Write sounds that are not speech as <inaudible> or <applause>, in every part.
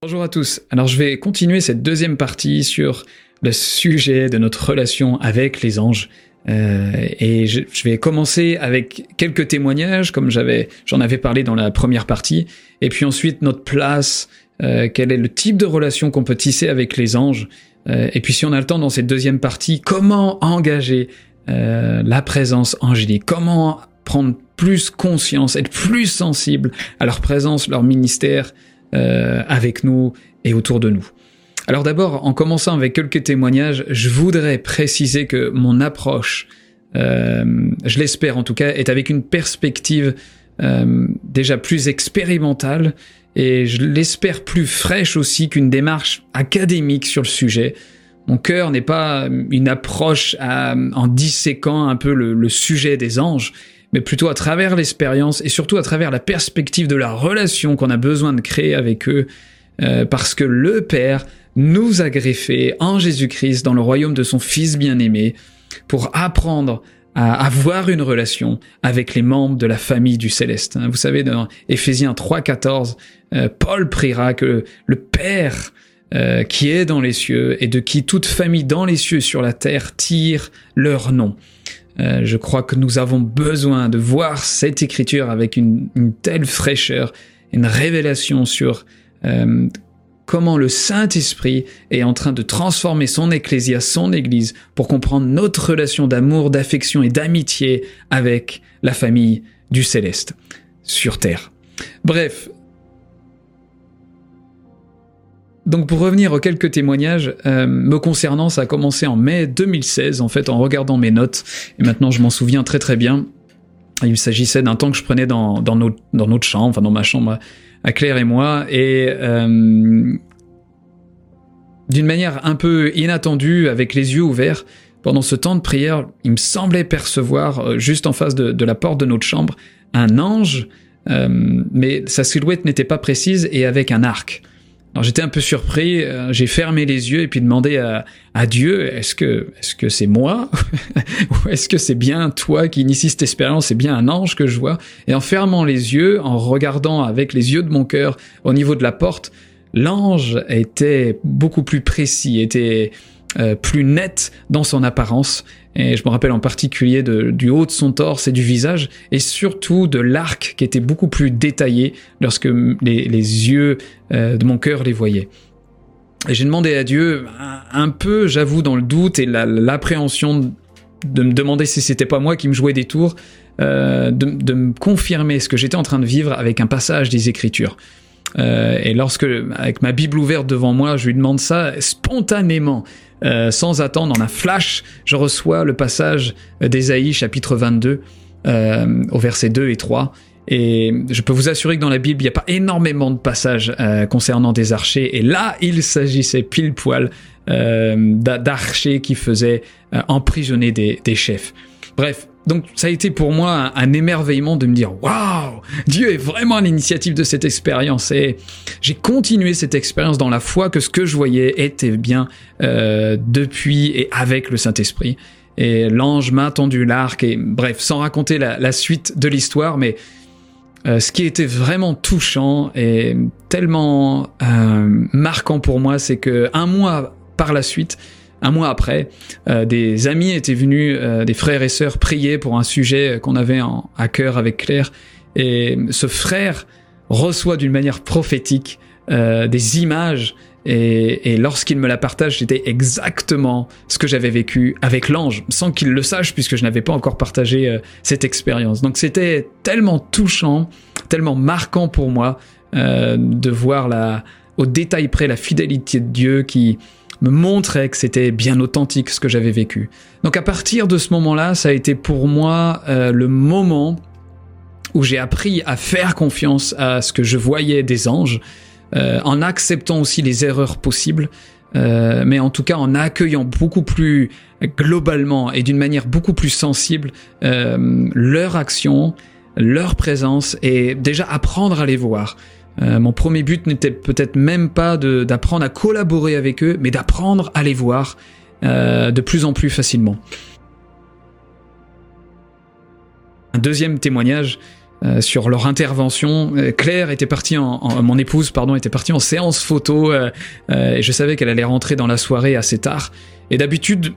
Bonjour à tous. Alors je vais continuer cette deuxième partie sur le sujet de notre relation avec les anges. Euh, et je, vais commencer avec quelques témoignages, comme j'avais, j'en avais parlé dans la première partie, et puis ensuite notre place, euh, quel est le type de relation qu'on peut tisser avec les anges, euh, et puis si on a le temps dans cette deuxième partie, comment engager la présence angélique, comment prendre plus conscience, être plus sensible à leur présence, leur ministère, euh, avec nous et autour de nous. Alors d'abord, en commençant avec quelques témoignages, je voudrais préciser que mon approche, euh, je l'espère en tout cas, est avec une perspective euh, déjà plus expérimentale et je l'espère plus fraîche aussi qu'une démarche académique sur le sujet. Mon cœur n'est pas une approche en disséquant un peu le sujet des anges, mais plutôt à travers l'expérience et surtout à travers la perspective de la relation qu'on a besoin de créer avec eux, euh, parce que le Père nous a greffés en Jésus-Christ dans le royaume de son Fils bien-aimé pour apprendre à avoir une relation avec les membres de la famille du céleste. Hein, vous savez, dans Éphésiens 3.14, euh, Paul priera que le Père euh, qui est dans les cieux et de qui toute famille dans les cieux sur la terre tire leur nom. Euh, je crois que nous avons besoin de voir cette écriture avec une, telle fraîcheur, une révélation sur euh, comment le Saint-Esprit est en train de transformer son ecclésia, son Église, pour comprendre notre relation d'amour, d'affection et d'amitié avec la famille du céleste sur terre. Bref, Donc pour revenir aux quelques témoignages euh, me concernant, ça a commencé en mai 2016 en fait en regardant mes notes et maintenant je m'en souviens très très bien. Il s'agissait d'un temps que je prenais dans, notre, chambre, enfin dans ma chambre à Claire et moi et euh, d'une manière un peu inattendue avec les yeux ouverts pendant ce temps de prière, il me semblait percevoir euh, juste en face de, la porte de notre chambre un ange, mais sa silhouette n'était pas précise et avec un arc. Alors j'étais un peu surpris, euh, j'ai fermé les yeux et puis demandé à, Dieu, est-ce que est-ce que c'est moi <laughs> ou est-ce que c'est bien toi qui initie cette expérience, c'est bien un ange que je vois. Et en fermant les yeux, en regardant avec les yeux de mon cœur au niveau de la porte, l'ange était beaucoup plus précis, était euh, plus net dans son apparence. Et je me rappelle en particulier du haut de son torse et du visage, et surtout de l'arc qui était beaucoup plus détaillé lorsque les, yeux euh, de mon cœur les voyaient. Et j'ai demandé à Dieu, un, peu, j'avoue, dans le doute et l'appréhension de me demander si c'était pas moi qui me jouais des tours, euh, de, me confirmer ce que j'étais en train de vivre avec un passage des Écritures. Et lorsque, avec ma Bible ouverte devant moi, je lui demande ça spontanément, euh, sans attendre, en un flash, je reçois le passage d'Ésaïe chapitre 22 euh, au verset 2 et 3. Et je peux vous assurer que dans la Bible, il n'y a pas énormément de passages euh, concernant des archers. Et là, il s'agissait pile poil euh, d'archers qui faisaient euh, emprisonner des chefs. Bref, donc ça a été pour moi un, émerveillement de me dire waouh, Dieu est vraiment à l'initiative de cette expérience et j'ai continué cette expérience dans la foi que ce que je voyais était bien euh, depuis et avec le Saint-Esprit. Et l'ange m'a tendu l'arc et bref, sans raconter la, suite de l'histoire, mais euh, ce qui était vraiment touchant et tellement euh, marquant pour moi, c'est que un mois par la suite, un mois après, euh, des amis étaient venus, euh, des frères et sœurs, prier pour un sujet qu'on avait en, à cœur avec Claire. Et ce frère reçoit d'une manière prophétique euh, des images et, et lorsqu'il me la partage, c'était exactement ce que j'avais vécu avec l'ange, sans qu'il le sache, puisque je n'avais pas encore partagé euh, cette expérience. Donc c'était tellement touchant, tellement marquant pour moi euh, de voir la, au détail près la fidélité de Dieu qui, me montrait que c'était bien authentique ce que j'avais vécu. Donc à partir de ce moment-là, ça a été pour moi euh, le moment où j'ai appris à faire confiance à ce que je voyais des anges, euh, en acceptant aussi les erreurs possibles, euh, mais en tout cas en accueillant beaucoup plus globalement et d'une manière beaucoup plus sensible leur action, leur présence et déjà apprendre à les voir. Euh, mon premier but n'était peut-être même pas d'apprendre à collaborer avec eux, mais d'apprendre à les voir euh, de plus en plus facilement. Un deuxième témoignage, euh, sur leur intervention. Claire était partie en, mon épouse pardon était partie en séance photo et je savais qu'elle allait rentrer dans la soirée assez tard. Et d'habitude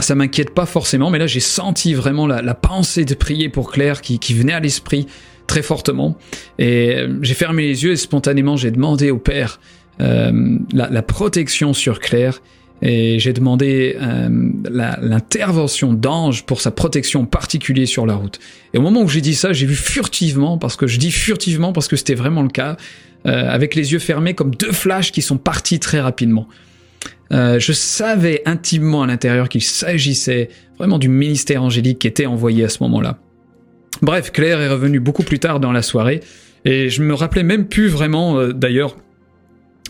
ça m'inquiète pas forcément, mais là j'ai senti vraiment la, pensée de prier pour Claire qui, venait à l'esprit très fortement. Et j'ai fermé les yeux et spontanément j'ai demandé au Père la, la, protection sur Claire et j'ai demandé euh, l'intervention d'Ange pour sa protection particulière sur la route. Et au moment où j'ai dit ça, j'ai vu furtivement, parce que je dis furtivement parce que c'était vraiment le cas, euh, avec les yeux fermés comme deux flashs qui sont partis très rapidement. Euh, je savais intimement à l'intérieur qu'il s'agissait vraiment du ministère angélique qui était envoyé à ce moment-là. Bref, Claire est revenue beaucoup plus tard dans la soirée, et je me rappelais même plus vraiment, euh, d'ailleurs,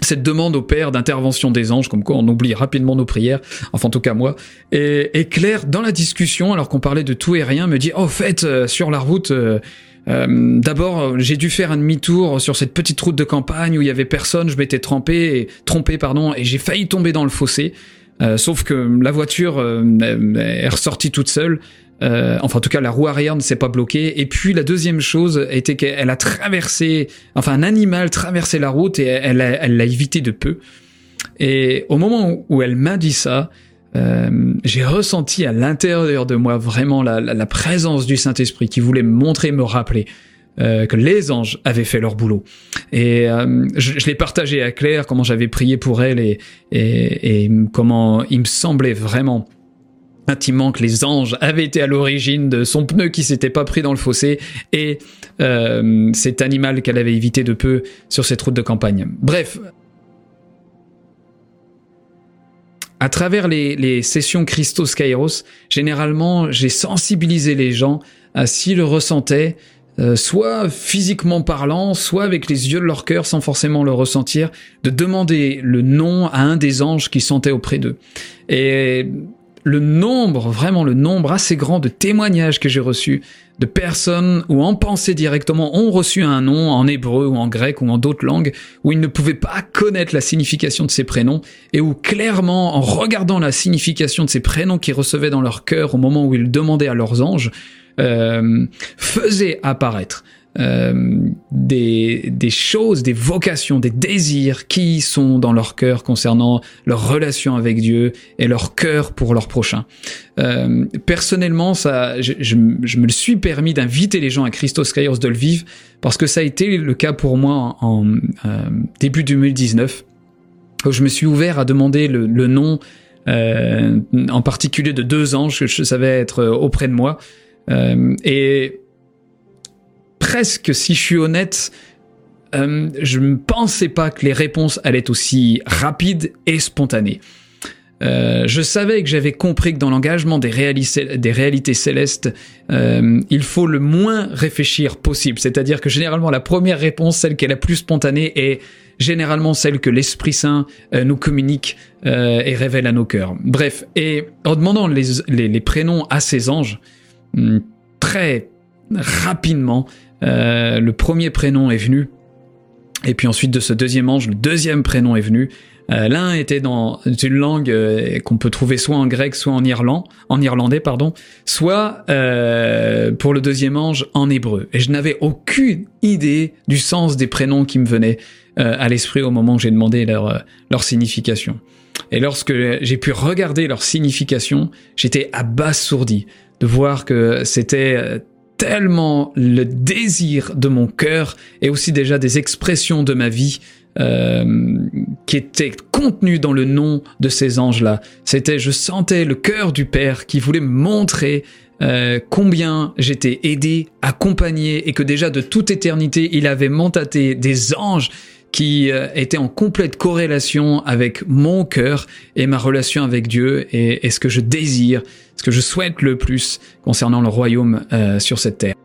cette demande au Père d'intervention des anges, comme quoi on oublie rapidement nos prières, enfin en tout cas moi. Et, Claire, dans la discussion, alors qu'on parlait de tout et rien, me dit « Oh, fait, euh, sur la route, euh, d'abord j'ai dû faire un demi-tour sur cette petite route de campagne où il y avait personne, je m'étais trompé, pardon, et j'ai failli tomber dans le fossé. sauf que la voiture est ressortie toute seule. Euh, enfin, en tout cas, la roue arrière ne s'est pas bloquée. Et puis, la deuxième chose était qu'elle a traversé, enfin, un animal traversé la route et elle l'a évité de peu. Et au moment où elle m'a dit ça, euh, j'ai ressenti à l'intérieur de moi vraiment la, présence du Saint-Esprit qui voulait me montrer, me rappeler euh, que les anges avaient fait leur boulot. Et je, l'ai partagé à Claire, comment j'avais prié pour elle et comment il me semblait vraiment intimement que les anges avaient été à l'origine de son pneu qui s'était pas pris dans le fossé et euh, cet animal qu'elle avait évité de peu sur cette route de campagne. Bref, à travers les, sessions Christos Kairos, généralement j'ai sensibilisé les gens à s'ils ressentaient, euh, soit physiquement parlant, soit avec les yeux de leur cœur sans forcément le ressentir, de demander le nom à un des anges qui sentait auprès d'eux. Et le nombre, vraiment le nombre assez grand de témoignages que j'ai reçus de personnes ou en pensée directement ont reçu un nom en hébreu ou en grec ou en d'autres langues où ils ne pouvaient pas connaître la signification de ces prénoms et où clairement en regardant la signification de ces prénoms qu'ils recevaient dans leur cœur au moment où ils demandaient à leurs anges euh, faisaient apparaître euh, des, des choses, des vocations, des désirs qui sont dans leur cœur concernant leur relation avec Dieu et leur cœur pour leur prochain. Euh, personnellement, ça, je, je, me le suis permis d'inviter les gens à Christos Kairos de le vivre parce que ça a été le cas pour moi en, euh, début 2019 où je me suis ouvert à demander le, le nom euh, en particulier de deux anges que je savais être auprès de moi. Euh, et presque, si je suis honnête, euh, je ne pensais pas que les réponses allaient être aussi rapides et spontanées. Euh, je savais que j'avais compris que dans l'engagement des, réalités célestes, euh, il faut le moins réfléchir possible. C'est-à-dire que généralement la première réponse, celle qui est la plus spontanée, est généralement celle que l'Esprit Saint nous communique et révèle à nos cœurs. Bref, et en demandant les, les, les prénoms à ces anges, hmm, très rapidement, euh, le premier prénom est venu, et puis ensuite de ce deuxième ange, le deuxième prénom est venu. Euh, l'un était dans une langue euh, qu'on peut trouver soit en grec, soit en irlandais, pardon, soit pour le deuxième ange en hébreu. Et je n'avais aucune idée du sens des prénoms qui me venaient à l'esprit au moment où j'ai demandé leur signification. Et lorsque j'ai pu regarder leur signification, j'étais abasourdi de voir que c'était tellement le désir de mon cœur et aussi déjà des expressions de ma vie euh, qui étaient contenues dans le nom de ces anges-là. C'était, je sentais le cœur du Père qui voulait montrer euh, combien j'étais aidé, accompagné et que déjà de toute éternité, il avait mandaté des anges qui euh, étaient en complète corrélation avec mon cœur et ma relation avec Dieu et, ce que je désire ce que je souhaite le plus concernant le royaume euh, sur cette terre.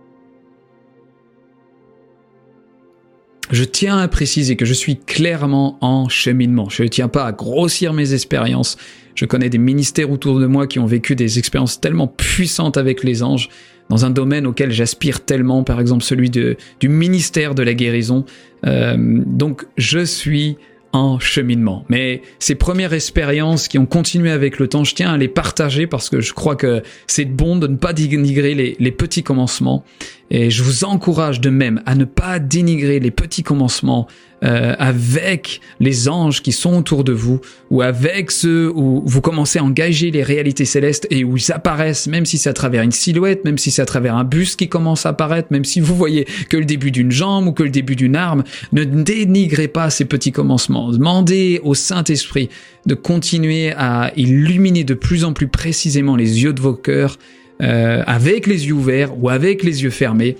Je tiens à préciser que je suis clairement en cheminement. Je ne tiens pas à grossir mes expériences. Je connais des ministères autour de moi qui ont vécu des expériences tellement puissantes avec les anges dans un domaine auquel j'aspire tellement, par exemple celui du ministère de la guérison. Euh, donc je suis en cheminement. Mais ces premières expériences qui ont continué avec le temps, je tiens à les partager parce que je crois que c'est bon de ne pas dénigrer les, petits commencements Et je vous encourage de même à ne pas dénigrer les petits commencements euh, avec les anges qui sont autour de vous, ou avec ceux où vous commencez à engager les réalités célestes et où ils apparaissent, même si c'est à travers une silhouette, même si c'est à travers un buste qui commence à apparaître, même si vous voyez que le début d'une jambe ou que le début d'une arme, ne dénigrez pas ces petits commencements. Demandez au Saint-Esprit de continuer à illuminer de plus en plus précisément les yeux de vos cœurs, euh, avec les yeux ouverts ou avec les yeux fermés,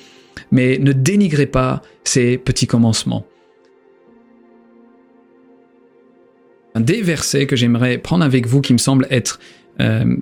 mais ne dénigrez pas ces petits commencements. Un des versets que j'aimerais prendre avec vous qui me semble être euh,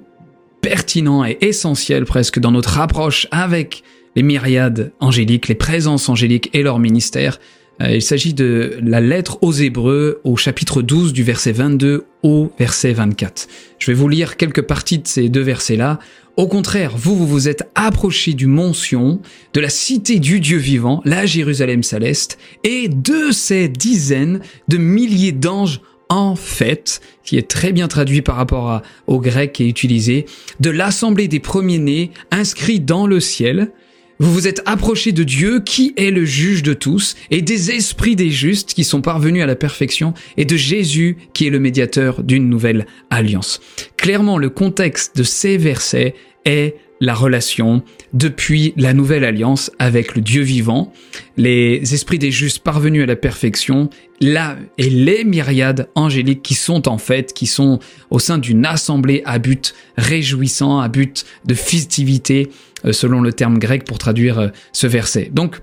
pertinent et essentiel presque dans notre approche avec les myriades angéliques, les présences angéliques et leur ministère, il s'agit de la lettre aux Hébreux au chapitre 12 du verset 22 au verset 24. Je vais vous lire quelques parties de ces deux versets-là. Au contraire, vous, vous vous êtes approchés du mont de la cité du Dieu vivant, la Jérusalem céleste, et de ces dizaines de milliers d'anges en fait, qui est très bien traduit par rapport au grec est utilisé, de l'assemblée des premiers-nés inscrits dans le ciel, vous vous êtes approché de Dieu qui est le juge de tous et des esprits des justes qui sont parvenus à la perfection et de Jésus qui est le médiateur d'une nouvelle alliance. Clairement, le contexte de ces versets est la relation depuis la nouvelle alliance avec le Dieu vivant, les esprits des justes parvenus à la perfection, là et les myriades angéliques qui sont en fait, qui sont au sein d'une assemblée à but réjouissant, à but de festivité, euh, selon le terme grec pour traduire euh, ce verset. Donc,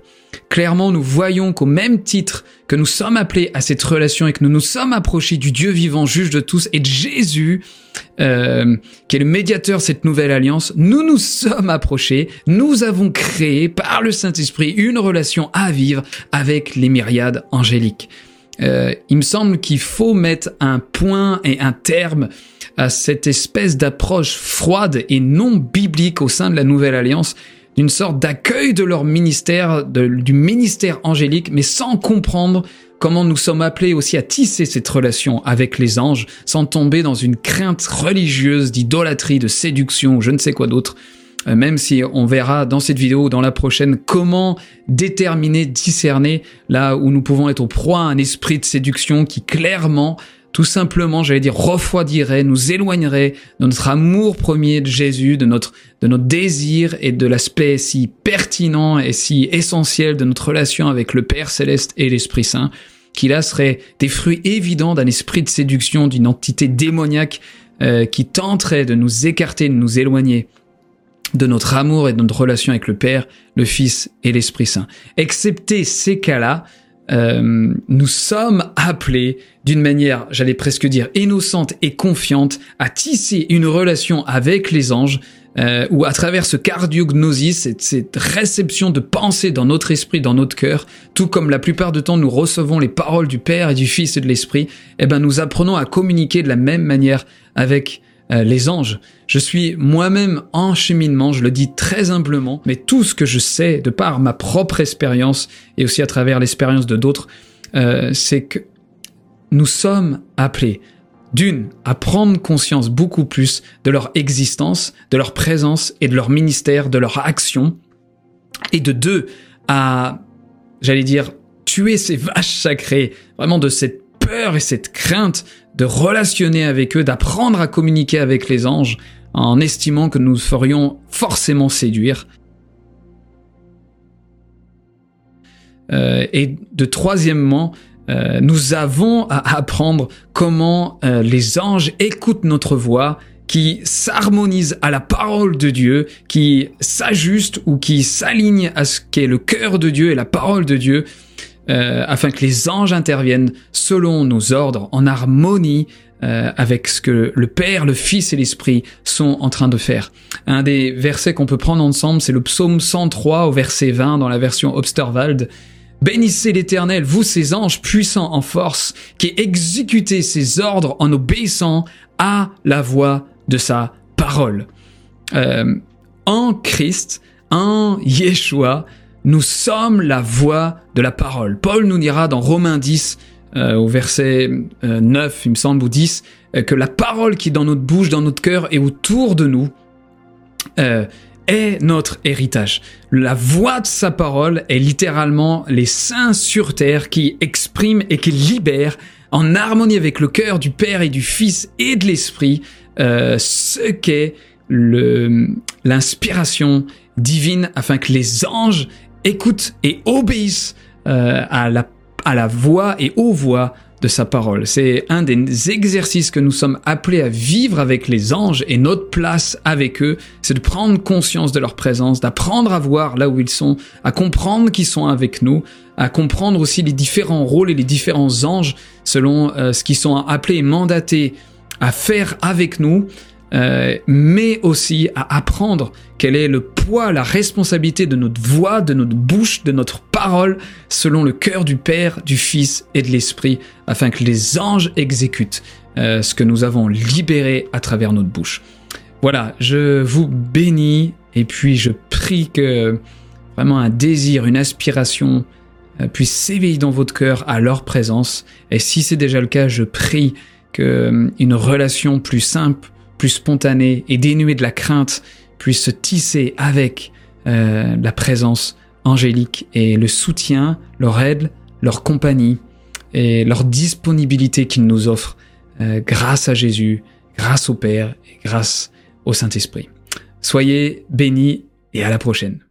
clairement, nous voyons qu'au même titre que nous sommes appelés à cette relation et que nous nous sommes approchés du Dieu vivant, juge de tous, et de Jésus, euh, qui est le médiateur de cette nouvelle alliance, nous nous sommes approchés, nous avons créé par le Saint-Esprit une relation à vivre avec les myriades angéliques. Euh, il me semble qu'il faut mettre un point et un terme à cette espèce d'approche froide et non biblique au sein de la Nouvelle Alliance, d'une sorte d'accueil de leur ministère, du ministère angélique, mais sans comprendre comment nous sommes appelés aussi à tisser cette relation avec les anges, sans tomber dans une crainte religieuse d'idolâtrie, de séduction je ne sais quoi d'autre. Euh, même si on verra dans cette vidéo ou dans la prochaine comment déterminer, discerner là où nous pouvons être au proie à un esprit de séduction qui clairement tout simplement, j'allais dire, refroidirait, nous éloignerait de notre amour premier de Jésus, de notre, de notre désir et de l'aspect si pertinent et si essentiel de notre relation avec le Père céleste et l'Esprit Saint, qui là serait des fruits évidents d'un esprit de séduction, d'une entité démoniaque euh, qui tenterait de nous écarter, de nous éloigner de notre amour et de notre relation avec le Père, le Fils et l'Esprit Saint. Excepté ces cas-là, euh, nous sommes appelés d'une manière, j'allais presque dire, innocente et confiante à tisser une relation avec les anges, euh, ou à travers ce cardiognosis, cette, réception de pensée dans notre esprit, dans notre cœur, tout comme la plupart du temps nous recevons les paroles du Père et du Fils et de l'Esprit, eh ben nous apprenons à communiquer de la même manière avec euh, les anges. Je suis moi-même en cheminement, je le dis très humblement, mais tout ce que je sais de par ma propre expérience et aussi à travers l'expérience de d'autres, euh, c'est que nous sommes appelés d'une, à prendre conscience beaucoup plus de leur existence, de leur présence et de leur ministère, de leur action, et de deux, à, j'allais dire, tuer ces vaches sacrées, vraiment de cette peur et cette crainte de relationner avec eux, d'apprendre à communiquer avec les anges, en estimant que nous ferions forcément séduire. Et de troisièmement, euh, nous avons à apprendre comment euh, les anges écoutent notre voix, qui s'harmonisent à la parole de Dieu, qui s'ajustent ou qui s'alignent à ce qu'est le cœur de Dieu et la parole de Dieu, euh, afin que les anges interviennent selon nos ordres, en harmonie euh, avec ce que le Père, le Fils et l'Esprit sont en train de faire. Un des versets qu'on peut prendre ensemble, c'est le psaume 103 au verset 20 dans la version Obsterwald. Bénissez l'Éternel, vous ces anges puissants en force, qui exécutez ses ordres en obéissant à la voix de sa parole. Euh, en Christ, en Yeshua, nous sommes la voix de la parole. Paul nous dira dans Romains 10, euh, au verset 9, euh, il me semble, ou 10, euh, que la parole qui est dans notre bouche, dans notre cœur et autour de nous, est notre héritage. La voix de sa parole est littéralement les saints sur terre qui expriment et qui libèrent en harmonie avec le cœur du Père et du Fils et de l'Esprit euh, ce qu'est l'inspiration divine afin que les anges écoutent et obéissent euh, à, la, à la voix et aux voix sa parole. C'est un des exercices que nous sommes appelés à vivre avec les anges et notre place avec eux, c'est de prendre conscience de leur présence, d'apprendre à voir là où ils sont, à comprendre qu'ils sont avec nous, à comprendre aussi les différents rôles et les différents anges selon euh, ce qu'ils sont appelés et mandatés à faire avec nous, euh, mais aussi à apprendre quel est le poids, la responsabilité de notre voix, de notre bouche, de notre parole, selon le cœur du Père, du Fils et de l'Esprit, afin que les anges exécutent euh, ce que nous avons libéré à travers notre bouche. Voilà, je vous bénis et puis je prie que vraiment un désir, une aspiration euh, puisse s'éveiller dans votre cœur à leur présence. Et si c'est déjà le cas, je prie qu'une relation plus simple, plus spontanée et dénuée de la crainte puisse se tisser avec euh, la présence angélique et le soutien, leur aide, leur compagnie et leur disponibilité qu'ils nous offrent euh, grâce à Jésus, grâce au Père et grâce au Saint-Esprit. Soyez bénis et à la prochaine.